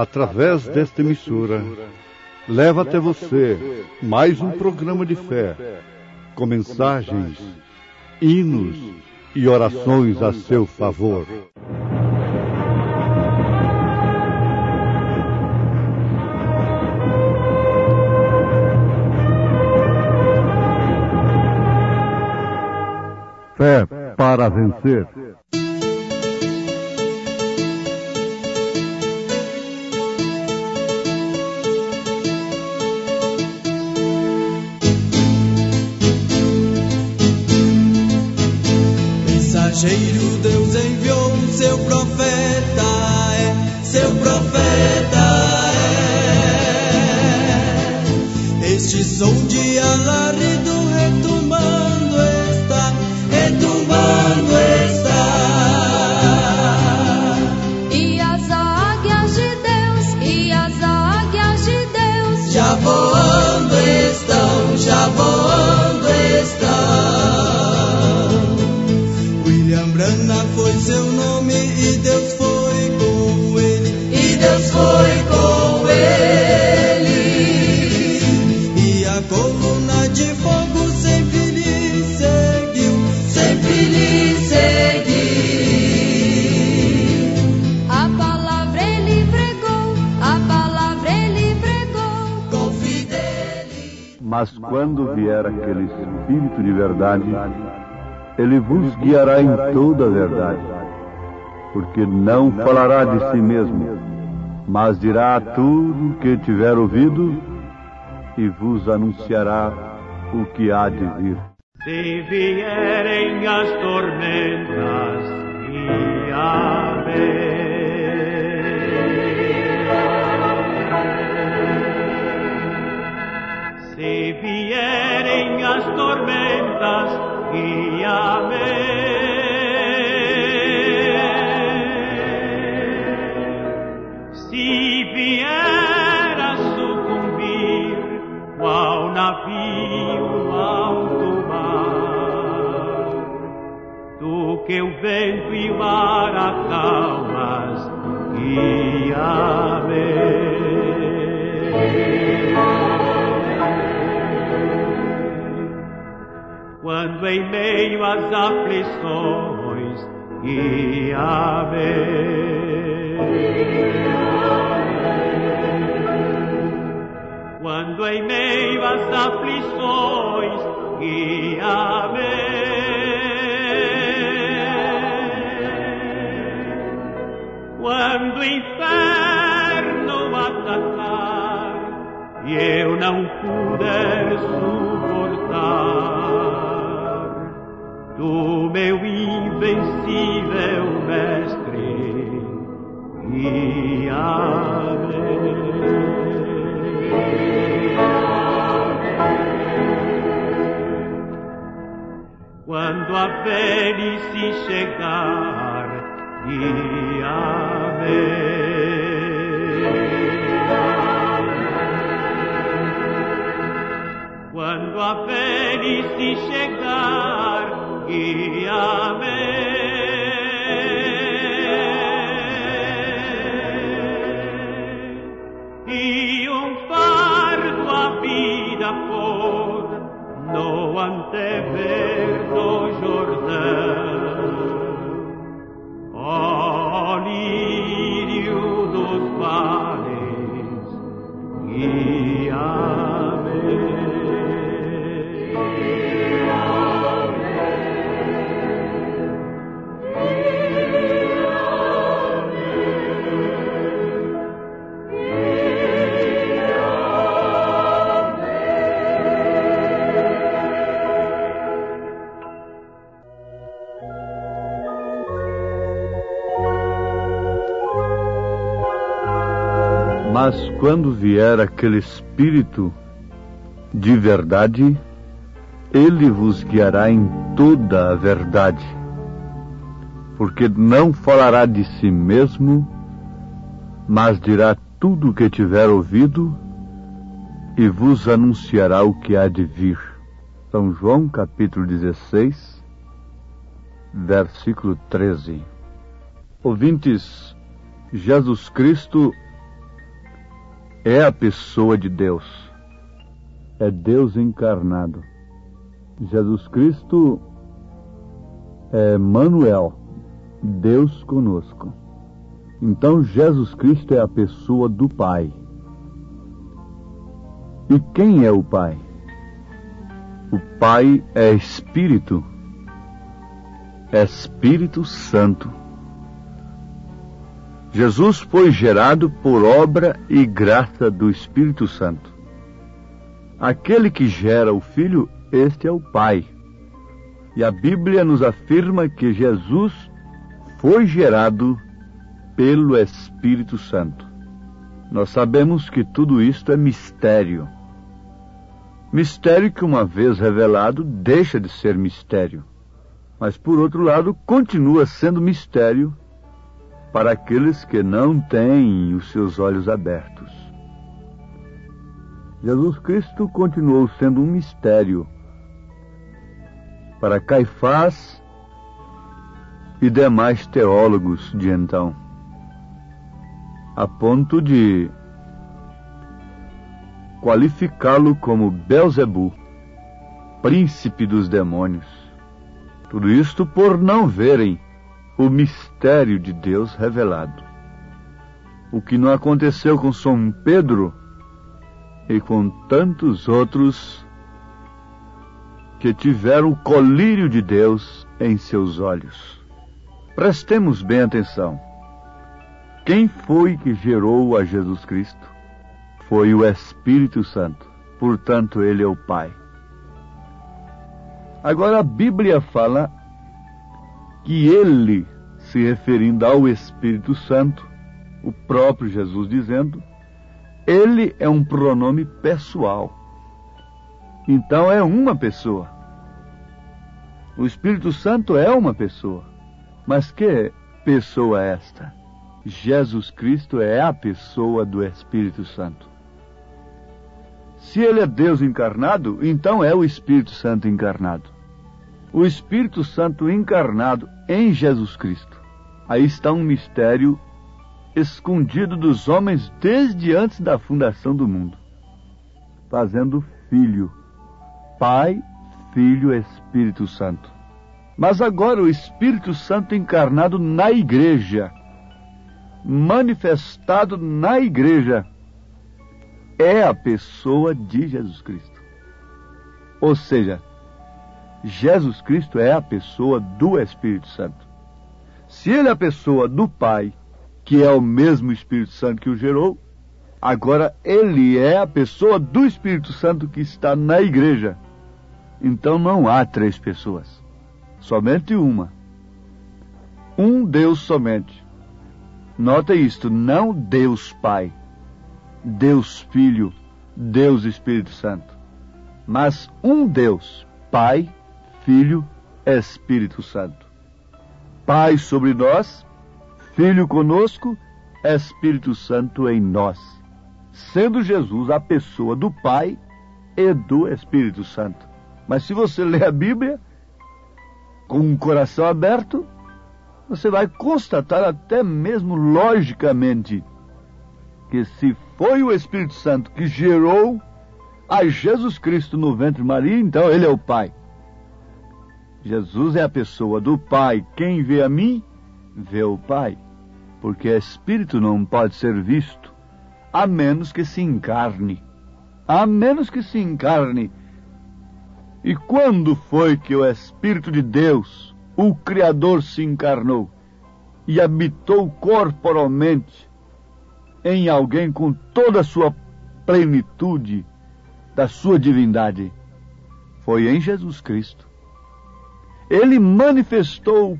através desta emissora, leva até você mais um programa de fé, com mensagens, hinos e orações a seu favor. Fé para vencer. Mensageiro Deus Mas quando vier aquele Espírito de verdade, ele vos guiará em toda a verdade, porque não falará de si mesmo, mas dirá tudo o que tiver ouvido e vos anunciará o que há de vir. Se vierem as tormentas e a Se vierem as tormentas e a Se vier a sucumbir qual navio alto mar, tu que o vento e o mar acalmas, guia-me. Quando em meio às aflições, guia-me. Quando em meio às aflições, guia-me. Quando o inferno atacar e eu não puder suportar, tu, meu invencível mestre, guia-me. Quando a velhice chegar, guia-me. Quando a velhice chegar, Mas quando vier aquele Espírito de verdade, ele vos guiará em toda a verdade, porque não falará de si mesmo, mas dirá tudo o que tiver ouvido e vos anunciará o que há de vir. São João capítulo 16, versículo 13. Ouvintes, Jesus Cristo é a pessoa de Deus. É Deus encarnado. Jesus Cristo é Manuel, Deus conosco. Então Jesus Cristo é a pessoa do Pai. E quem é o Pai? O Pai é Espírito, Espírito Santo. Jesus foi gerado por obra e graça do Espírito Santo. Aquele que gera o Filho, este é o Pai. E a Bíblia nos afirma que Jesus foi gerado pelo Espírito Santo. Nós sabemos que tudo isto é mistério. Mistério que, uma vez revelado, deixa de ser mistério. Mas, por outro lado, continua sendo mistério para aqueles que não têm os seus olhos abertos. Jesus Cristo continuou sendo um mistério para Caifás e demais teólogos de então, a ponto de qualificá-lo como Belzebu, príncipe dos demônios. Tudo isto por não verem o mistério de Deus revelado. O que não aconteceu com São Pedro e com tantos outros que tiveram o colírio de Deus em seus olhos. Prestemos bem atenção. Quem foi que gerou a Jesus Cristo? Foi o Espírito Santo. Portanto, ele é o Pai. Agora a Bíblia fala que ele, se referindo ao Espírito Santo, o próprio Jesus dizendo, ele é um pronome pessoal. Então é uma pessoa. O Espírito Santo é uma pessoa. Mas que pessoa é esta? Jesus Cristo é a pessoa do Espírito Santo. Se ele é Deus encarnado, então é o Espírito Santo encarnado o Espírito Santo encarnado em Jesus Cristo. Aí está um mistério escondido dos homens desde antes da fundação do mundo, fazendo filho, Pai, Filho, Espírito Santo. Mas agora o Espírito Santo encarnado na igreja, manifestado na igreja, é a pessoa de Jesus Cristo. Ou seja, Jesus Cristo é a pessoa do Espírito Santo. Se ele é a pessoa do Pai, que é o mesmo Espírito Santo que o gerou, agora ele é a pessoa do Espírito Santo que está na igreja. Então não há três pessoas, somente uma. Um Deus somente. Nota isto, não Deus Pai, Deus Filho, Deus Espírito Santo, mas um Deus, Pai, Filho, Espírito Santo. Pai sobre nós, Filho conosco, Espírito Santo em nós. Sendo Jesus a pessoa do Pai e do Espírito Santo. Mas se você ler a Bíblia com um coração aberto, você vai constatar até mesmo logicamente que se foi o Espírito Santo que gerou a Jesus Cristo no ventre de Maria, então ele é o Pai. Jesus é a pessoa do Pai. Quem vê a mim, vê o Pai. Porque Espírito não pode ser visto, a menos que se encarne. A menos que se encarne. E quando foi que o Espírito de Deus, o Criador, se encarnou e habitou corporalmente em alguém com toda a sua plenitude da sua divindade? Foi em Jesus Cristo ele manifestou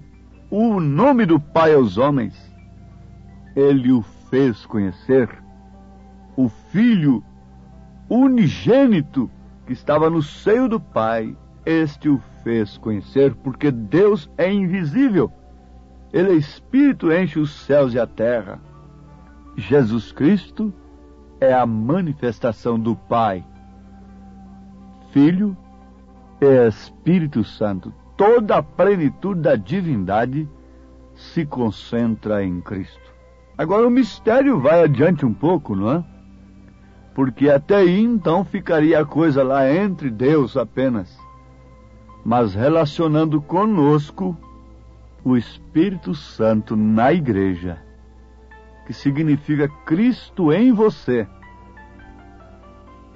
o nome do Pai aos homens. Ele o fez conhecer. O Filho unigênito que estava no seio do Pai, este o fez conhecer, porque Deus é invisível. Ele é Espírito, enche os céus e a terra. Jesus Cristo é a manifestação do Pai, Filho e Espírito Santo toda a plenitude da divindade se concentra em Cristo. Agora o mistério vai adiante um pouco, não é? Porque até aí então ficaria a coisa lá entre Deus apenas, mas relacionando conosco o Espírito Santo na igreja, que significa Cristo em você.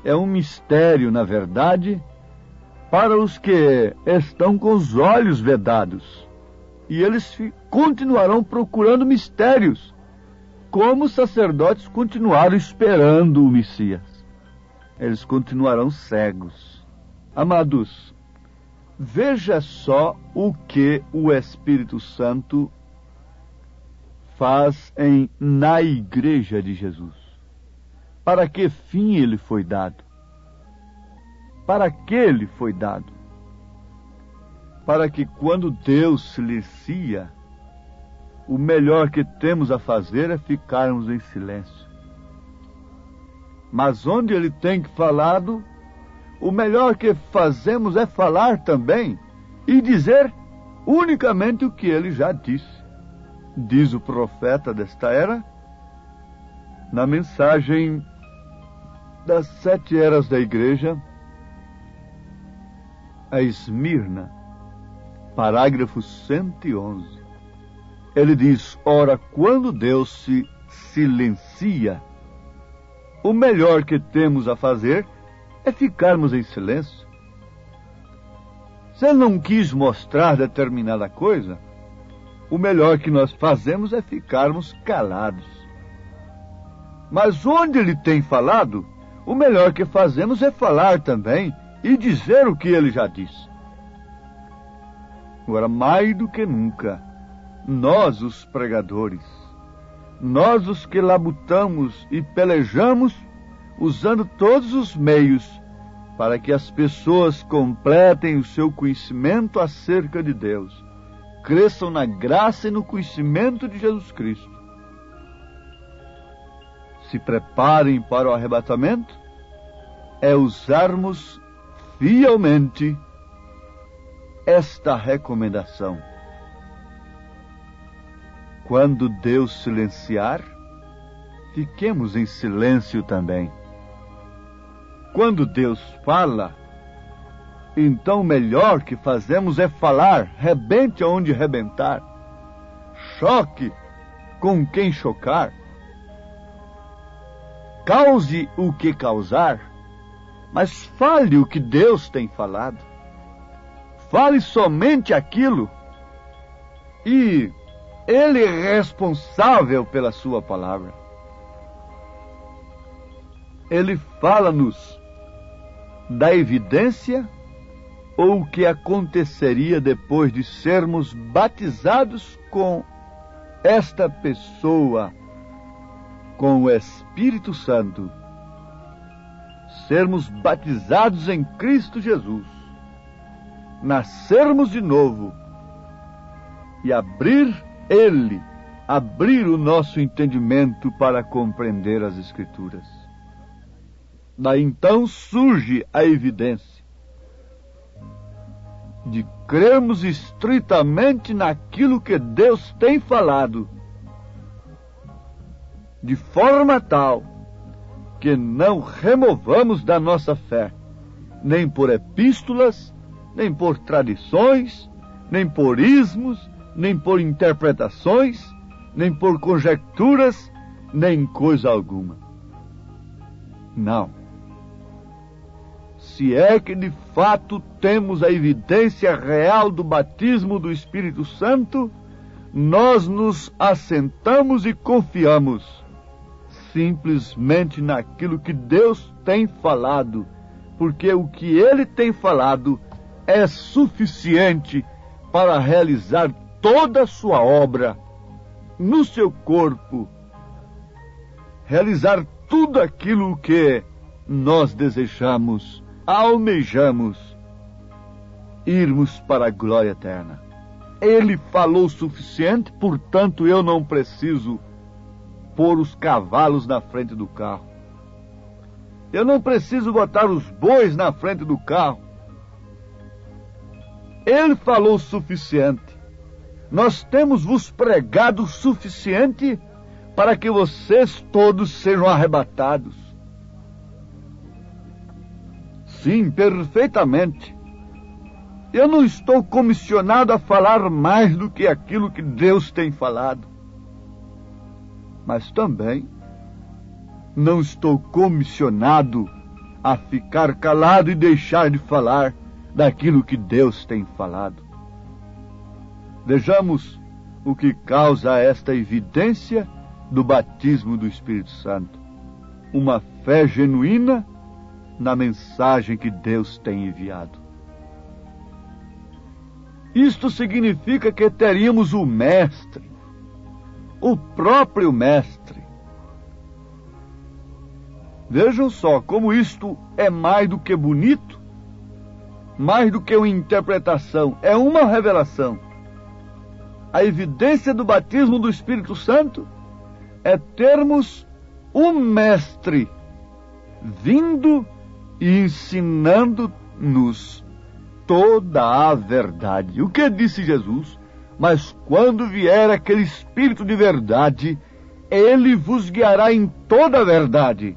É um mistério, na verdade, para os que estão com os olhos vedados. E eles continuarão procurando mistérios, como os sacerdotes continuaram esperando o Messias. Eles continuarão cegos. Amados, Veja só o que o Espírito Santo faz em na igreja de Jesus. Para que fim ele foi dado? Para que ele foi dado? Para que quando Deus silencia, o melhor que temos a fazer é ficarmos em silêncio. Mas onde ele tem falado, o melhor que fazemos é falar também e dizer unicamente o que ele já disse. Diz o profeta desta era na mensagem das sete eras da igreja a Esmirna, parágrafo 111. Ele diz: Ora, quando Deus se silencia, o melhor que temos a fazer é ficarmos em silêncio. Se ele não quis mostrar determinada coisa, o melhor que nós fazemos é ficarmos calados. Mas onde ele tem falado, o melhor que fazemos é falar também e dizer o que ele já disse. Agora, mais do que nunca, nós, os pregadores, nós, os que labutamos e pelejamos usando todos os meios para que as pessoas completem o seu conhecimento acerca de Deus, cresçam na graça e no conhecimento de Jesus Cristo. Se preparem para o arrebatamento, é usarmos fielmente esta recomendação. Quando Deus silenciar, fiquemos em silêncio também. Quando Deus fala, então o melhor que fazemos é falar, rebente aonde rebentar, choque com quem chocar, cause o que causar, mas fale o que Deus tem falado. Fale somente aquilo e Ele é responsável pela Sua palavra. Ele fala-nos da evidência ou o que aconteceria depois de sermos batizados com esta pessoa, com o Espírito Santo, sermos batizados em Cristo Jesus, nascermos de novo e abrir Ele, abrir o nosso entendimento para compreender as Escrituras. Daí então surge a evidência de crermos estritamente naquilo que Deus tem falado, de forma tal que não removamos da nossa fé, nem por epístolas, nem por tradições, nem por ismos, nem por interpretações, nem por conjecturas, nem coisa alguma. Não se é que de fato temos a evidência real do batismo do Espírito Santo, nós nos assentamos e confiamos simplesmente naquilo que Deus tem falado, porque o que Ele tem falado é suficiente para realizar toda a sua obra no seu corpo, realizar tudo aquilo que nós desejamos almejamos irmos para a glória eterna. Ele falou o suficiente, portanto eu não preciso pôr os cavalos na frente do carro. Eu não preciso botar os bois na frente do carro. Ele falou o suficiente. nós temos vos pregado o suficiente para que vocês todos sejam arrebatados. Sim, perfeitamente. Eu não estou comissionado a falar mais do que aquilo que Deus tem falado. Mas também não estou comissionado a ficar calado e deixar de falar daquilo que Deus tem falado. Vejamos o que causa esta evidência do batismo do Espírito Santo. Uma fé genuína na mensagem que Deus tem enviado. Isto significa que teríamos o Mestre, o próprio Mestre. Vejam só como isto é mais do que bonito, mais do que uma interpretação, é uma revelação. A evidência do batismo do Espírito Santo é termos o Mestre vindo e ensinando-nos toda a verdade. O que disse Jesus? Mas quando vier aquele Espírito de verdade, ele vos guiará em toda a verdade.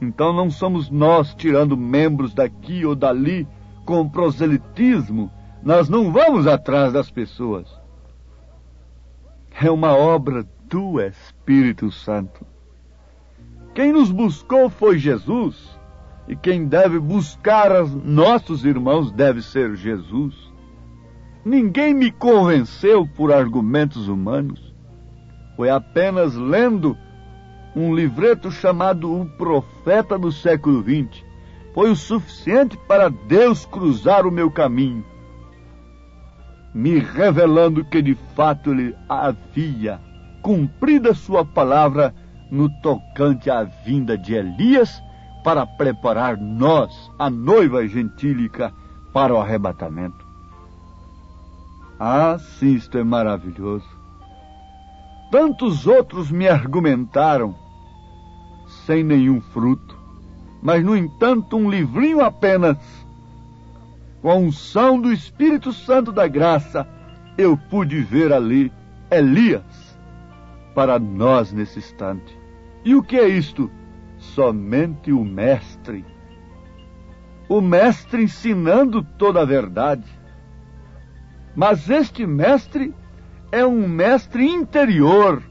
Então não somos nós tirando membros daqui ou dali com proselitismo. Nós não vamos atrás das pessoas. É uma obra do Espírito Santo. Quem nos buscou foi Jesus. E quem deve buscar os nossos irmãos deve ser Jesus. Ninguém me convenceu por argumentos humanos. Foi apenas lendo um livreto chamado O Profeta do século XX. Foi o suficiente para Deus cruzar o meu caminho, me revelando que de fato ele havia cumprido a sua palavra no tocante à vinda de Elias para preparar nós, a noiva gentílica, para o arrebatamento. Ah, sim, isto é maravilhoso. Tantos outros me argumentaram, sem nenhum fruto, mas, no entanto, um livrinho apenas, com a unção do Espírito Santo da graça, eu pude ver ali Elias para nós nesse instante. E o que é isto? somente o Mestre. O Mestre ensinando toda a verdade. Mas este Mestre é um Mestre interior,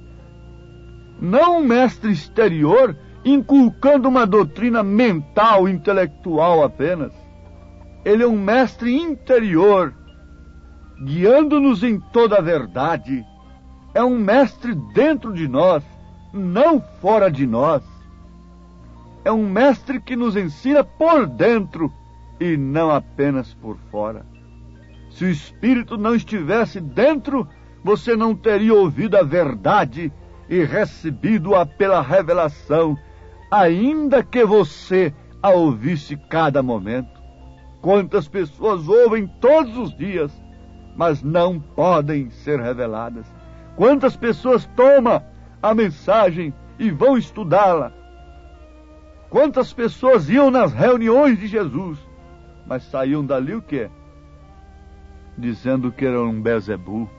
não um Mestre exterior inculcando uma doutrina mental, intelectual apenas. Ele é um Mestre interior, guiando-nos em toda a verdade. É um Mestre dentro de nós, não fora de nós é um mestre que nos ensina por dentro e não apenas por fora. Se o Espírito não estivesse dentro, você não teria ouvido a verdade e recebido-a pela revelação, ainda que você a ouvisse cada momento. Quantas pessoas ouvem todos os dias, mas não podem ser reveladas? Quantas pessoas tomam a mensagem e vão estudá-la, Quantas pessoas iam nas reuniões de Jesus, mas saíam dali o quê? Dizendo que era um Bezebu,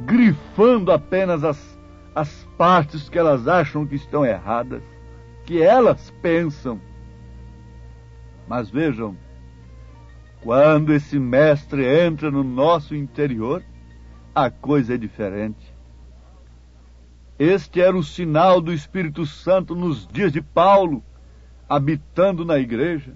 grifando apenas as, as partes que elas acham que estão erradas, que elas pensam. Mas vejam, quando esse mestre entra no nosso interior, a coisa é diferente. Este era o sinal do Espírito Santo nos dias de Paulo, habitando na igreja.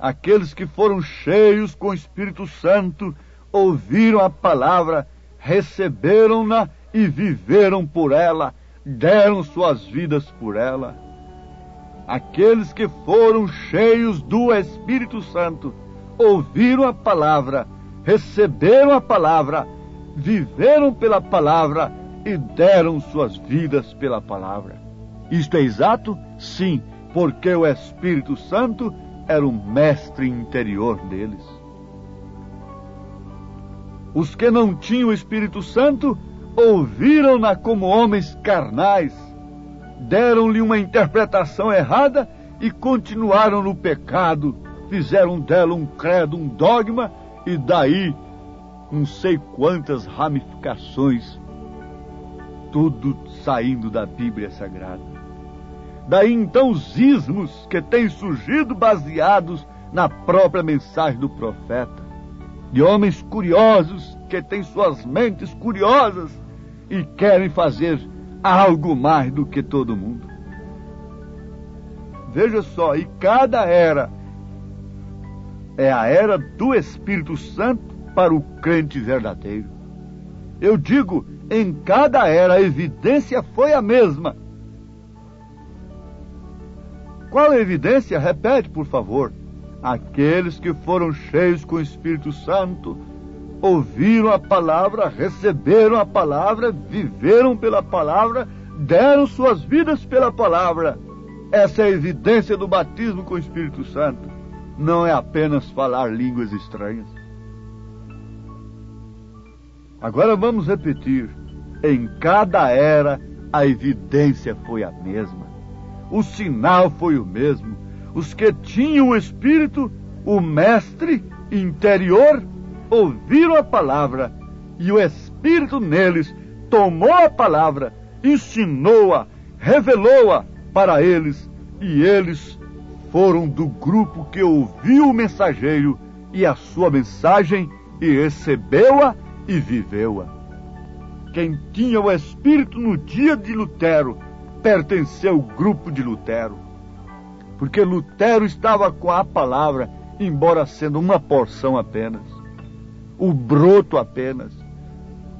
Aqueles que foram cheios com o Espírito Santo ouviram a palavra, receberam-na e viveram por ela, deram suas vidas por ela. Aqueles que foram cheios do Espírito Santo ouviram a palavra, receberam a palavra, viveram pela palavra e deram suas vidas pela palavra. Isto é exato? Sim, porque o Espírito Santo era o mestre interior deles. Os que não tinham o Espírito Santo ouviram-na como homens carnais, deram-lhe uma interpretação errada e continuaram no pecado, fizeram dela um credo, um dogma, e daí não sei quantas ramificações, tudo saindo da Bíblia Sagrada. Daí então os ismos que têm surgido baseados na própria mensagem do profeta, de homens curiosos que têm suas mentes curiosas e querem fazer algo mais do que todo mundo. Veja só, e cada era é a era do Espírito Santo para o crente verdadeiro. Eu digo, em cada era a evidência foi a mesma. Qual a evidência? Repete, por favor. Aqueles que foram cheios com o Espírito Santo ouviram a palavra, receberam a palavra, viveram pela palavra, deram suas vidas pela palavra. Essa é a evidência do batismo com o Espírito Santo. Não é apenas falar línguas estranhas. Agora vamos repetir. Em cada era a evidência foi a mesma. O sinal foi o mesmo. Os que tinham o Espírito, o Mestre interior, ouviram a palavra e o Espírito neles tomou a palavra, ensinou-a, revelou-a para eles e eles foram do grupo que ouviu o mensageiro e a sua mensagem e recebeu-a e viveu-a. Quem tinha o Espírito no dia de Lutero pertenceu ao grupo de Lutero, porque Lutero estava com a palavra, embora sendo uma porção apenas, o broto apenas.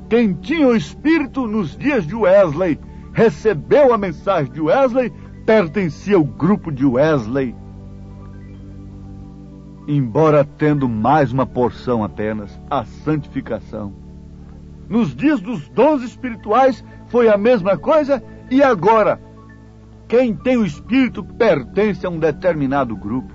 Quem tinha o Espírito nos dias de Wesley recebeu a mensagem de Wesley pertencia ao grupo de Wesley, embora tendo mais uma porção apenas, a santificação. Nos dias dos dons espirituais foi a mesma coisa e agora quem tem o espírito pertence a um determinado grupo,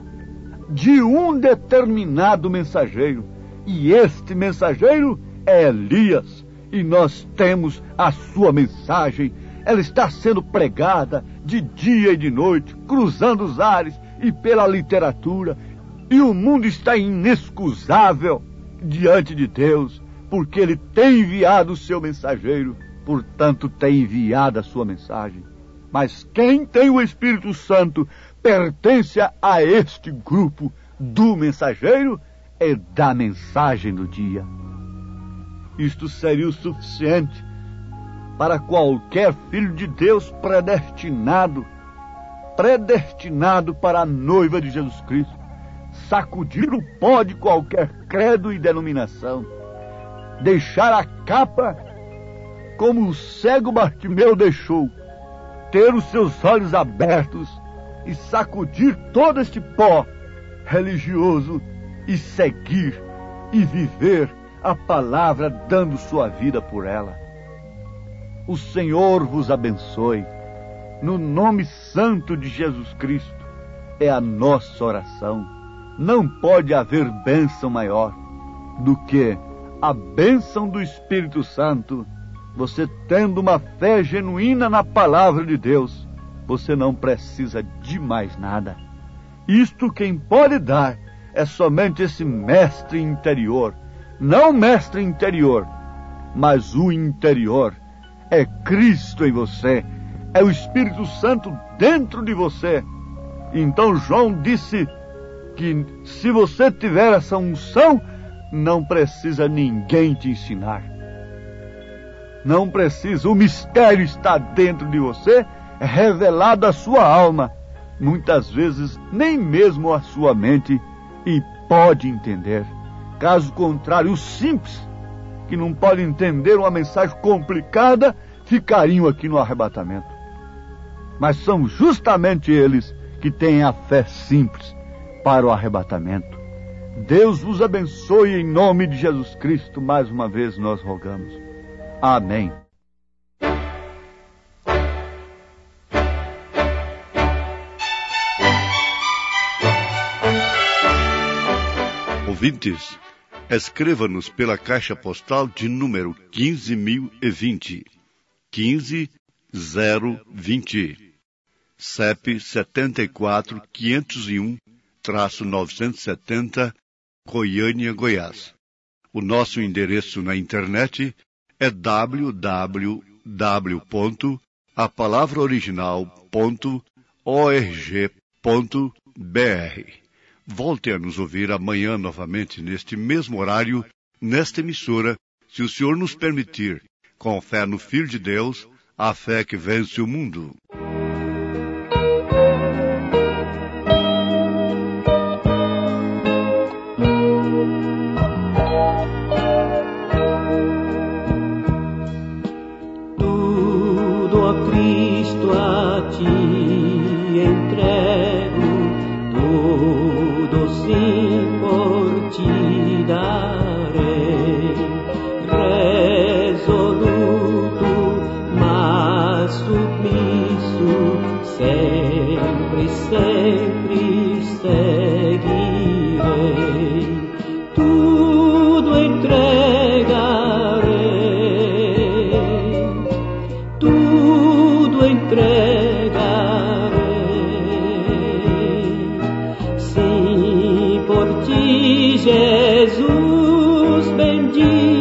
de um determinado mensageiro, e este mensageiro é Elias, e nós temos a sua mensagem. Ela está sendo pregada de dia e de noite, cruzando os ares e pela literatura, e o mundo está inexcusável diante de Deus, porque ele tem enviado o seu mensageiro, portanto tem enviado a sua mensagem. Mas quem tem o Espírito Santo pertence a este grupo do mensageiro e da mensagem do dia. Isto seria o suficiente para qualquer filho de Deus predestinado, predestinado para a noiva de Jesus Cristo, sacudir o pó de qualquer credo e denominação, deixar a capa como o cego Bartimeu deixou, ter os seus olhos abertos e sacudir todo este pó religioso e seguir e viver a palavra dando sua vida por ela. O Senhor vos abençoe. No nome santo de Jesus Cristo é a nossa oração. Não pode haver bênção maior do que a bênção do Espírito Santo. Você tendo uma fé genuína na palavra de Deus, você não precisa de mais nada. Isto quem pode dar é somente esse mestre interior. Não mestre interior, mas o interior é Cristo em você, é o Espírito Santo dentro de você. Então João disse que se você tiver essa unção, não precisa ninguém te ensinar. Não precisa, o mistério está dentro de você, é revelado à sua alma. Muitas vezes nem mesmo a sua mente e pode entender. Caso contrário, o simples que não podem entender uma mensagem complicada ficariam aqui no arrebatamento. Mas são justamente eles que têm a fé simples para o arrebatamento. Deus vos abençoe em nome de Jesus Cristo, mais uma vez nós rogamos. Amém. Ouvintes, escreva-nos pela caixa postal de número 15020, 15020, CEP 74501-970, Goiânia, Goiás. O nosso endereço na internet é www.apalavraoriginal.org.br. Volte a nos ouvir amanhã novamente neste mesmo horário, nesta emissora, se o Senhor nos permitir, com fé no Filho de Deus, a fé que vence o mundo. indeed.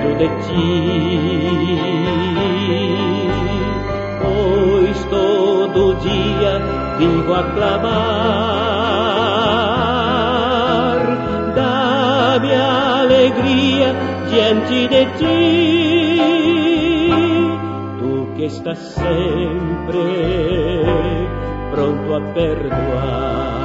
quero de ti. Pois todo dia vivo a clamar, dá-me alegria diante de ti. Tu que estás sempre pronto a perdoar.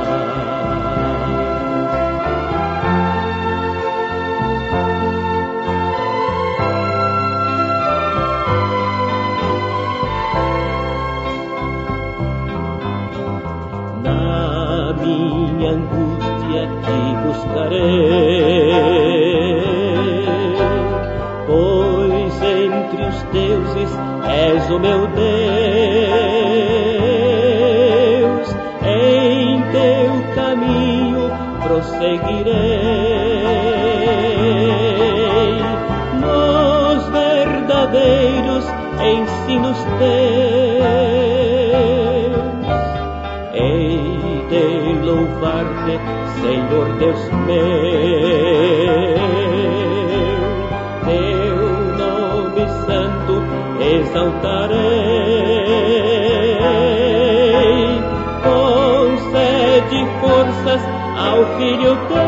Pois entre os deuses és o meu Deus, em teu caminho prosseguirei. Nos verdadeiros ensinos teus. Senhor Deus meu. Teu nome santo exaltarei. Concede forças ao filho teu